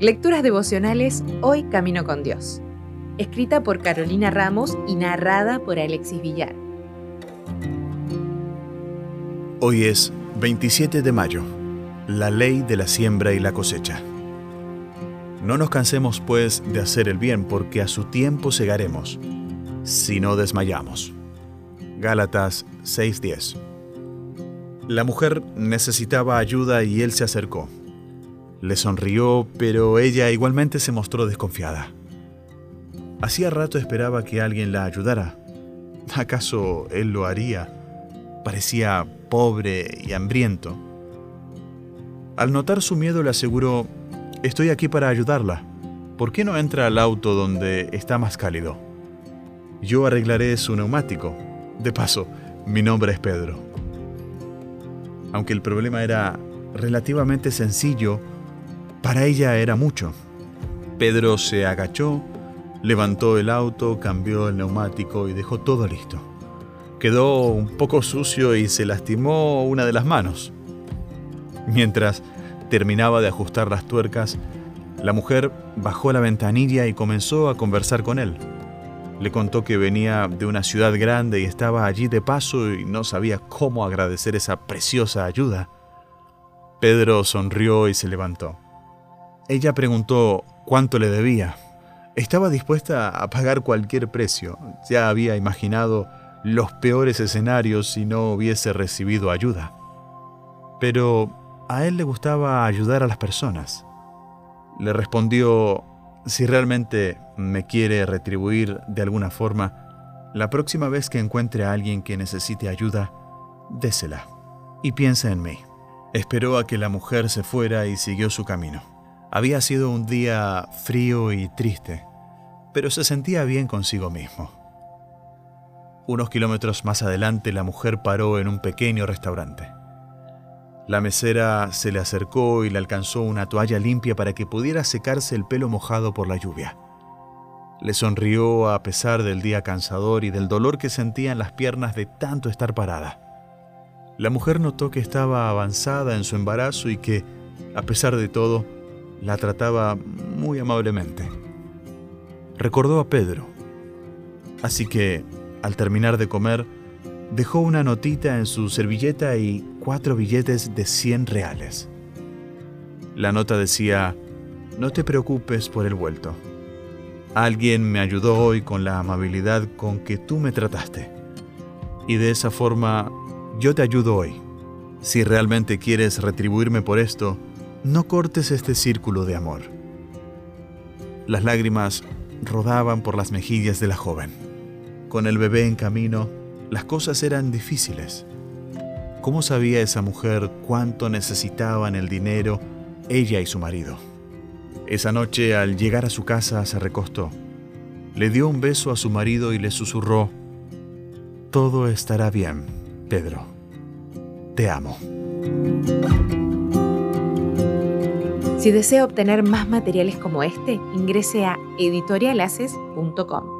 Lecturas devocionales Hoy Camino con Dios. Escrita por Carolina Ramos y narrada por Alexis Villar. Hoy es 27 de mayo, la ley de la siembra y la cosecha. No nos cansemos pues de hacer el bien, porque a su tiempo segaremos, si no desmayamos. Gálatas 6:10 La mujer necesitaba ayuda y él se acercó. Le sonrió, pero ella igualmente se mostró desconfiada. Hacía rato esperaba que alguien la ayudara. ¿Acaso él lo haría? Parecía pobre y hambriento. Al notar su miedo le aseguró, estoy aquí para ayudarla. ¿Por qué no entra al auto donde está más cálido? Yo arreglaré su neumático. De paso, mi nombre es Pedro. Aunque el problema era relativamente sencillo, para ella era mucho. Pedro se agachó, levantó el auto, cambió el neumático y dejó todo listo. Quedó un poco sucio y se lastimó una de las manos. Mientras terminaba de ajustar las tuercas, la mujer bajó la ventanilla y comenzó a conversar con él. Le contó que venía de una ciudad grande y estaba allí de paso y no sabía cómo agradecer esa preciosa ayuda. Pedro sonrió y se levantó. Ella preguntó cuánto le debía. Estaba dispuesta a pagar cualquier precio. Ya había imaginado los peores escenarios si no hubiese recibido ayuda. Pero a él le gustaba ayudar a las personas. Le respondió, si realmente me quiere retribuir de alguna forma, la próxima vez que encuentre a alguien que necesite ayuda, désela y piensa en mí. Esperó a que la mujer se fuera y siguió su camino. Había sido un día frío y triste, pero se sentía bien consigo mismo. Unos kilómetros más adelante la mujer paró en un pequeño restaurante. La mesera se le acercó y le alcanzó una toalla limpia para que pudiera secarse el pelo mojado por la lluvia. Le sonrió a pesar del día cansador y del dolor que sentía en las piernas de tanto estar parada. La mujer notó que estaba avanzada en su embarazo y que, a pesar de todo, la trataba muy amablemente. Recordó a Pedro, así que, al terminar de comer, dejó una notita en su servilleta y cuatro billetes de 100 reales. La nota decía, no te preocupes por el vuelto. Alguien me ayudó hoy con la amabilidad con que tú me trataste. Y de esa forma yo te ayudo hoy. Si realmente quieres retribuirme por esto, no cortes este círculo de amor. Las lágrimas rodaban por las mejillas de la joven. Con el bebé en camino, las cosas eran difíciles. ¿Cómo sabía esa mujer cuánto necesitaban el dinero ella y su marido? Esa noche, al llegar a su casa, se recostó. Le dio un beso a su marido y le susurró, Todo estará bien, Pedro. Te amo. Si desea obtener más materiales como este, ingrese a editorialaces.com.